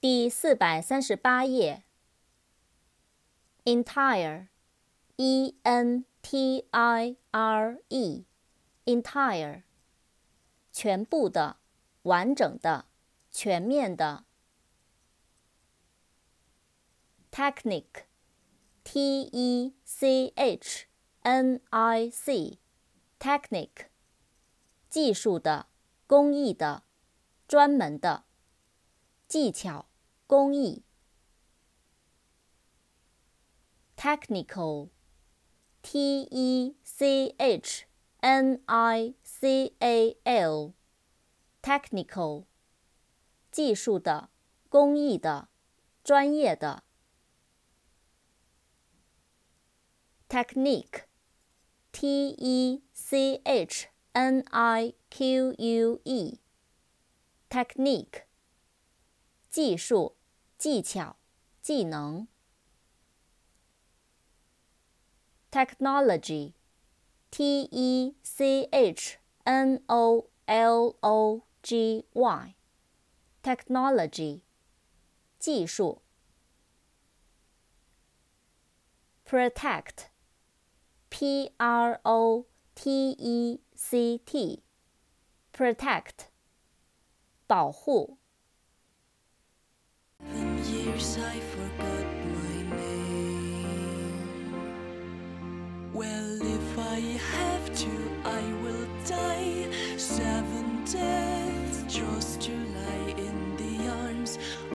第四百三十八页。entire，e n t i r e，entire，全部的、完整的、全面的。technique，t e c h n i c，technique，技术的、工艺的、专门的。技巧、工艺。technical，t e c h n i c a l，technical，技术的、工艺的、专业的。technique，t e c h n i q u e，technique。技术、技巧、技能。technology，t e c h n o l o g y，technology，技术。protect，p r o t e c t，protect，保护。I forgot my name. Well, if I have to.